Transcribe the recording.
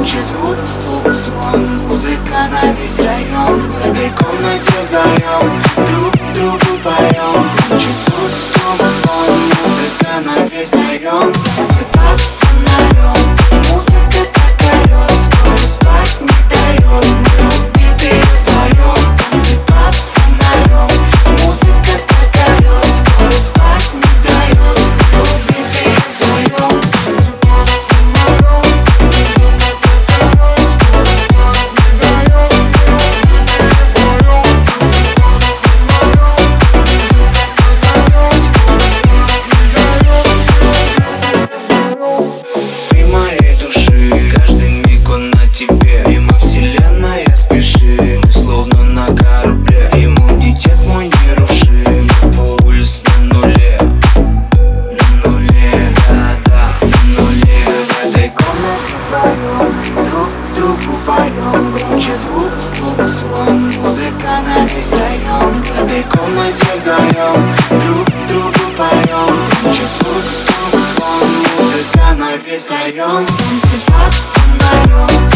громче звук, стук, звон. Музыка на весь район В этой комнате вдвоем. Друг другу трубку поем Громче звук, слово слон Музыка на весь район. В этой комнате вдвоем Друг другу поем Громче звук, слово слон Музыка на весь район. Танцы под фонарем